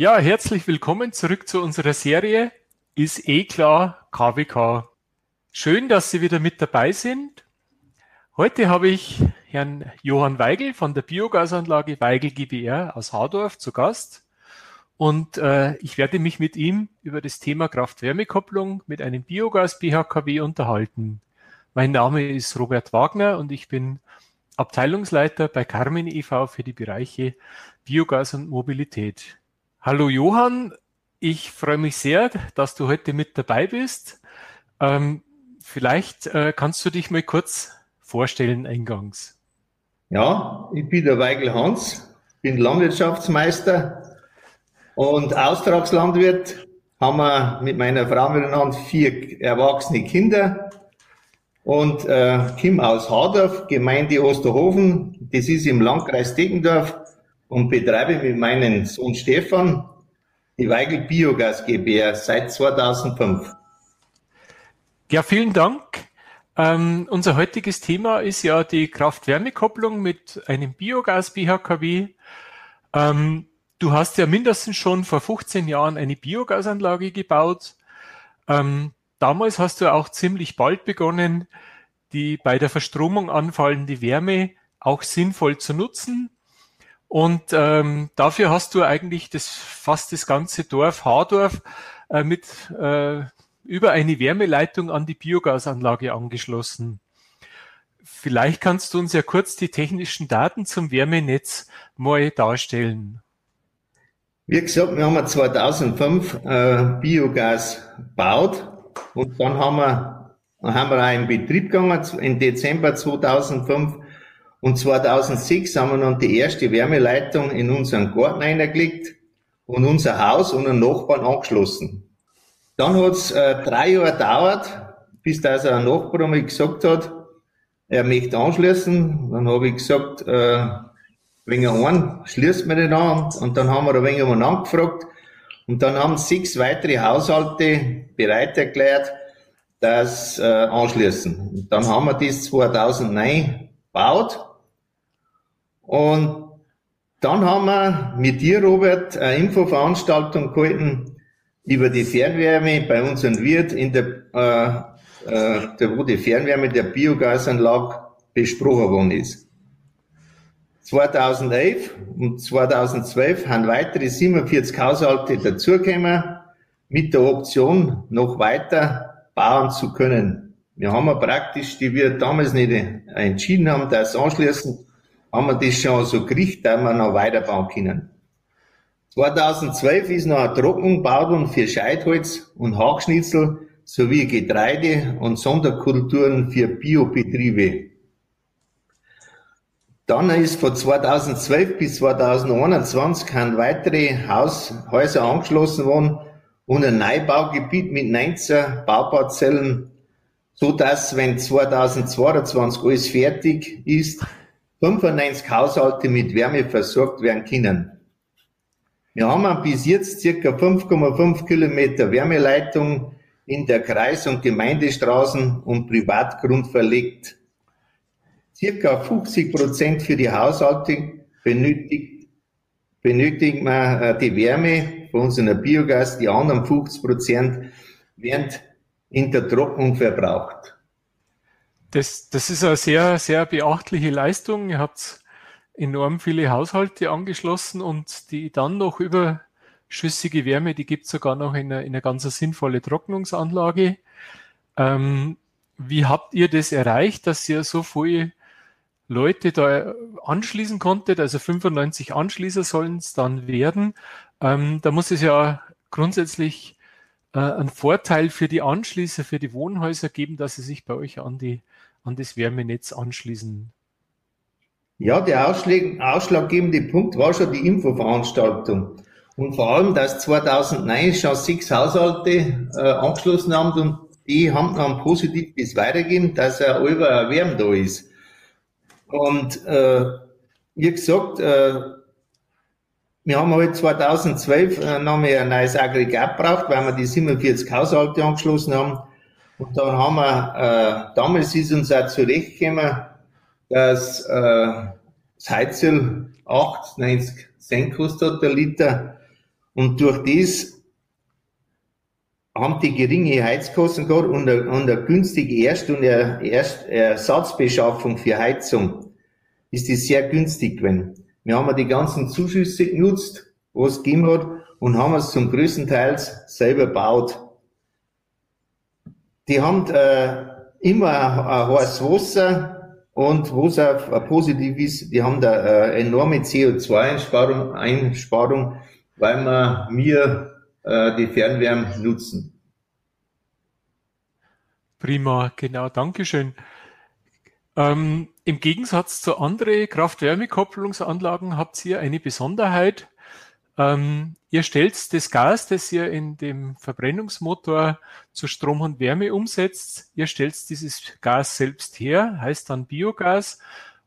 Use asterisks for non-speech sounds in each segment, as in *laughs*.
Ja, herzlich willkommen zurück zu unserer Serie Ist eh klar KWK. Schön, dass Sie wieder mit dabei sind. Heute habe ich Herrn Johann Weigel von der Biogasanlage Weigel GBR aus Hardorf zu Gast. Und äh, ich werde mich mit ihm über das Thema Kraft-Wärme-Kopplung mit einem Biogas-BHKW unterhalten. Mein Name ist Robert Wagner und ich bin Abteilungsleiter bei Carmen e.V. für die Bereiche Biogas und Mobilität. Hallo Johann, ich freue mich sehr, dass du heute mit dabei bist. Ähm, vielleicht äh, kannst du dich mal kurz vorstellen eingangs. Ja, ich bin der Weigel Hans, bin Landwirtschaftsmeister und Austragslandwirt. Haben wir mit meiner Frau miteinander vier erwachsene Kinder und äh, Kim aus Hardorf, Gemeinde Osterhofen. Das ist im Landkreis Deckendorf und betreibe mit meinem Sohn Stefan die Weigel Biogas GbR seit 2005. Ja, vielen Dank. Ähm, unser heutiges Thema ist ja die Kraft-Wärme-Kopplung mit einem Biogas-BHKW. Ähm, du hast ja mindestens schon vor 15 Jahren eine Biogasanlage gebaut. Ähm, damals hast du auch ziemlich bald begonnen, die bei der Verstromung anfallende Wärme auch sinnvoll zu nutzen. Und ähm, dafür hast du eigentlich das fast das ganze Dorf Hardorf äh, mit äh, über eine Wärmeleitung an die Biogasanlage angeschlossen. Vielleicht kannst du uns ja kurz die technischen Daten zum Wärmenetz mal darstellen. Wie gesagt, wir haben 2005 äh, Biogas gebaut und dann haben wir, haben wir auch in Betrieb gegangen im Dezember 2005 und 2006 haben wir dann die erste Wärmeleitung in unseren Garten eingelegt und unser Haus und einen Nachbarn angeschlossen. Dann hat es äh, drei Jahre gedauert, bis da ein Nachbar mir gesagt hat, er möchte anschließen. Dann habe ich gesagt, äh, wegen ein, schließt mir den an. Und dann haben wir ein wenig angefragt. Und dann haben sechs weitere Haushalte bereit erklärt, das äh, anschließen. Und dann haben wir das 2009 gebaut und dann haben wir mit dir, Robert, eine Infoveranstaltung gehalten über die Fernwärme bei unserem Wirt in der, äh, äh, wo die Fernwärme der Biogasanlage besprochen worden ist. 2011 und 2012 haben weitere 47 Haushalte dazugekommen, mit der Option, noch weiter bauen zu können. Wir haben ja praktisch, die wir damals nicht entschieden haben, das anschließen, haben wir das schon so gekriegt, dass wir noch weiterbauen können. 2012 ist noch Trocknung gebaut worden für Scheitholz und Hackschnitzel sowie Getreide und Sonderkulturen für Biobetriebe. Dann ist von 2012 bis 2021 ein weitere Haus, Häuser angeschlossen worden und ein Neubaugebiet mit 19 Bauparzellen, so dass, wenn 2022 alles fertig ist, 95 Haushalte mit Wärme versorgt werden können. Wir haben bis jetzt circa 5,5 Kilometer Wärmeleitung in der Kreis- und Gemeindestraßen und Privatgrund verlegt. Circa 50 Prozent für die Haushalte benötigt, benötigen wir äh, die Wärme von unserem Biogas, die anderen 50 Prozent werden in der Trocknung verbraucht. Das, das ist eine sehr, sehr beachtliche Leistung. Ihr habt enorm viele Haushalte angeschlossen und die dann noch überschüssige Wärme, die gibt es sogar noch in einer, in ganz sinnvolle Trocknungsanlage. Ähm, wie habt ihr das erreicht, dass ihr so viele Leute da anschließen konntet? Also 95 Anschließer sollen es dann werden. Ähm, da muss es ja grundsätzlich äh, einen Vorteil für die Anschließer, für die Wohnhäuser geben, dass sie sich bei euch an die an das Wärmenetz anschließen? Ja, der Ausschlag, ausschlaggebende Punkt war schon die Infoveranstaltung. Und vor allem, dass 2009 schon sechs Haushalte äh, angeschlossen haben und die haben dann positiv bis weitergeben, dass er über Erwärm da ist. Und äh, wie gesagt, äh, wir haben halt 2012 äh, noch mal ein neues Aggregat gebraucht, weil wir die 47 Haushalte angeschlossen haben. Und dann haben wir, äh, damals ist uns auch zurechtgekommen, dass äh, das Heizöl 8, 90 Cent kostet der Liter. Und durch das haben die geringe Heizkosten gehabt und eine, und eine günstige Erst- und Erst Ersatzbeschaffung für Heizung ist das sehr günstig gewesen. Wir haben die ganzen Zuschüsse genutzt, was es gegeben hat, und haben es zum größten Teil selber gebaut. Die haben äh, immer ein heißes Wasser, und wo es auch positiv ist, die haben da äh, enorme CO2-Einsparung, Einsparung, weil wir mir äh, die Fernwärme nutzen. Prima, genau, Dankeschön. Ähm, Im Gegensatz zu anderen Kraft-Wärme-Kopplungsanlagen habt ihr eine Besonderheit. Ähm, ihr stellt das Gas, das ihr in dem Verbrennungsmotor zu Strom und Wärme umsetzt, ihr stellt dieses Gas selbst her, heißt dann Biogas.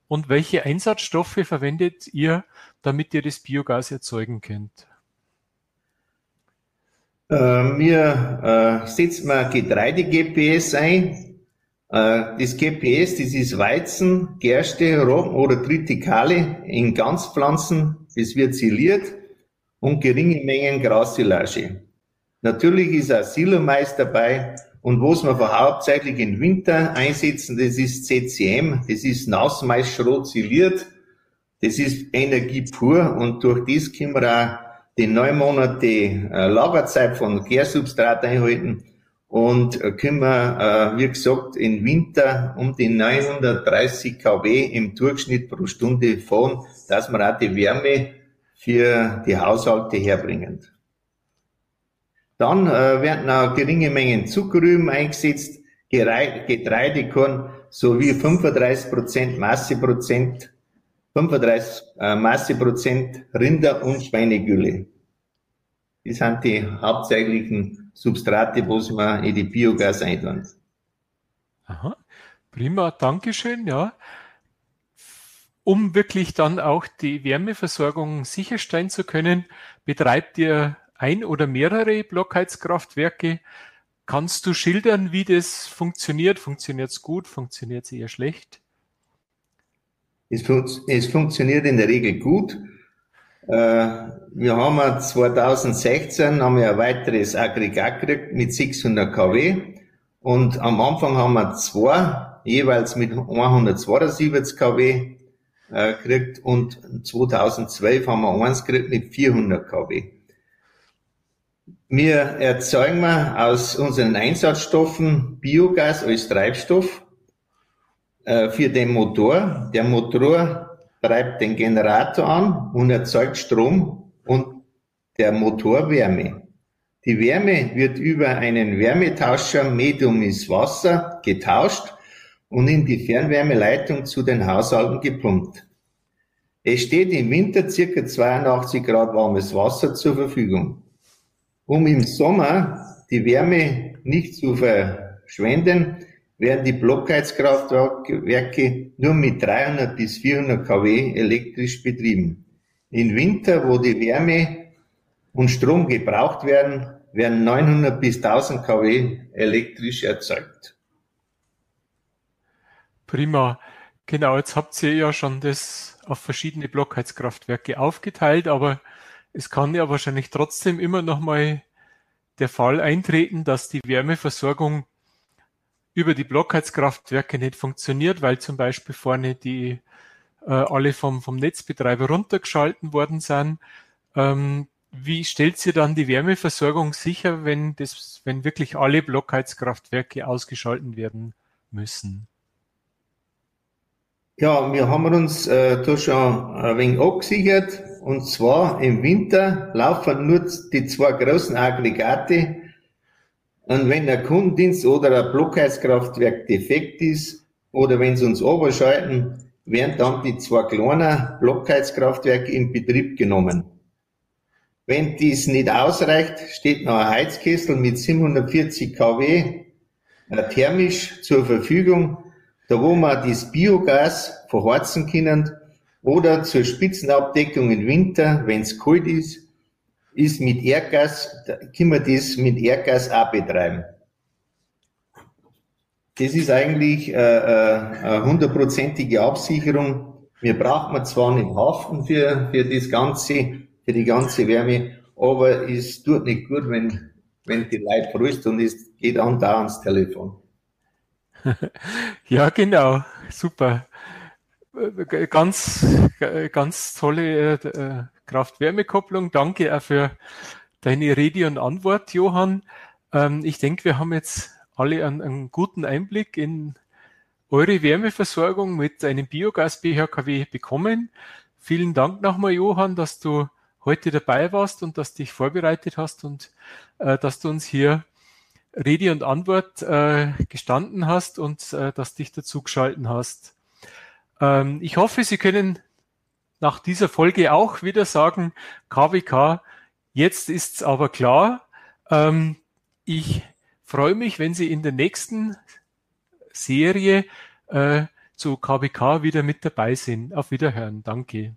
Und welche Einsatzstoffe verwendet ihr, damit ihr das Biogas erzeugen könnt? Äh, wir äh, setzen mal Getreide-GPS ein. Äh, das GPS, das ist Weizen, Gerste, Roggen oder Tritikale in Ganzpflanzen. Das wird siliert und geringe Mengen Grassilage. Natürlich ist auch Silomais dabei und was wir hauptsächlich im Winter einsetzen, das ist CCM, das ist Nassmaisschrot siliert, das ist Energie pur und durch das können wir auch die neun Monate äh, Lagerzeit von Gärsubstrat einhalten und können wir, äh, wie gesagt, im Winter um die 930 kW im Durchschnitt pro Stunde fahren, dass wir auch die Wärme für die Haushalte herbringen. Dann äh, werden auch geringe Mengen Zuckerrüben eingesetzt, Getreidekorn sowie 35% Masseprozent, 35 äh, Masseprozent Rinder- und Schweinegülle. Das sind die hauptsächlichen Substrate, wo man in die Biogas eintun. Aha, prima, Dankeschön, ja um wirklich dann auch die Wärmeversorgung sicherstellen zu können, betreibt ihr ein oder mehrere Blockheizkraftwerke. Kannst du schildern, wie das funktioniert? Funktioniert es gut? Funktioniert es eher schlecht? Es, fun es, funktioniert in der Regel gut. Äh, wir haben 2016 haben wir ein weiteres Aggregat gekriegt mit 600 kW und am Anfang haben wir zwei, jeweils mit 172 kW äh, gekriegt und 2012 haben wir eins gekriegt mit 400 kW. Wir erzeugen wir aus unseren Einsatzstoffen Biogas als Treibstoff äh, für den Motor. Der Motor treibt den Generator an und erzeugt Strom und der Motor Wärme. Die Wärme wird über einen Wärmetauscher Medium ins Wasser getauscht und in die Fernwärmeleitung zu den Haushalten gepumpt. Es steht im Winter circa 82 Grad warmes Wasser zur Verfügung. Um im Sommer die Wärme nicht zu verschwenden, werden die Blockheizkraftwerke nur mit 300 bis 400 kW elektrisch betrieben. Im Winter, wo die Wärme und Strom gebraucht werden, werden 900 bis 1000 kW elektrisch erzeugt. Prima. Genau, jetzt habt ihr ja schon das auf verschiedene Blockheizkraftwerke aufgeteilt, aber es kann ja wahrscheinlich trotzdem immer noch mal der Fall eintreten, dass die Wärmeversorgung über die Blockheizkraftwerke nicht funktioniert, weil zum Beispiel vorne die äh, alle vom, vom Netzbetreiber runtergeschalten worden sind. Ähm, wie stellt ihr dann die Wärmeversorgung sicher, wenn das, wenn wirklich alle Blockheizkraftwerke ausgeschalten werden müssen? Ja, wir haben uns äh, da schon ein wenig abgesichert. Und zwar im Winter laufen nur die zwei großen Aggregate. Und wenn der Kundendienst oder ein Blockheizkraftwerk defekt ist, oder wenn sie uns überschalten, werden dann die zwei kleinen Blockheizkraftwerke in Betrieb genommen. Wenn dies nicht ausreicht, steht noch ein Heizkessel mit 740 kW äh, thermisch zur Verfügung, da wo man das Biogas verheizen können oder zur Spitzenabdeckung im Winter, wenn es kalt ist, ist mit Erdgas, können wir das mit Erdgas auch betreiben. Das ist eigentlich äh, äh, eine hundertprozentige Absicherung. Wir brauchen zwar nicht haften für, für das Ganze, für die ganze Wärme, aber es tut nicht gut, wenn, wenn die Leute frühst und es geht an da ans Telefon. *laughs* ja, genau. Super. Ganz, ganz tolle äh, Kraft-Wärme-Kopplung. Danke auch für deine Rede und Antwort, Johann. Ähm, ich denke, wir haben jetzt alle einen, einen guten Einblick in eure Wärmeversorgung mit einem Biogas-BHKW bekommen. Vielen Dank nochmal, Johann, dass du heute dabei warst und dass dich vorbereitet hast und äh, dass du uns hier Rede und Antwort äh, gestanden hast und äh, dass dich dazu geschalten hast. Ähm, ich hoffe, Sie können nach dieser Folge auch wieder sagen, KWK, jetzt ist's aber klar. Ähm, ich freue mich, wenn Sie in der nächsten Serie äh, zu KWK wieder mit dabei sind. Auf Wiederhören. Danke.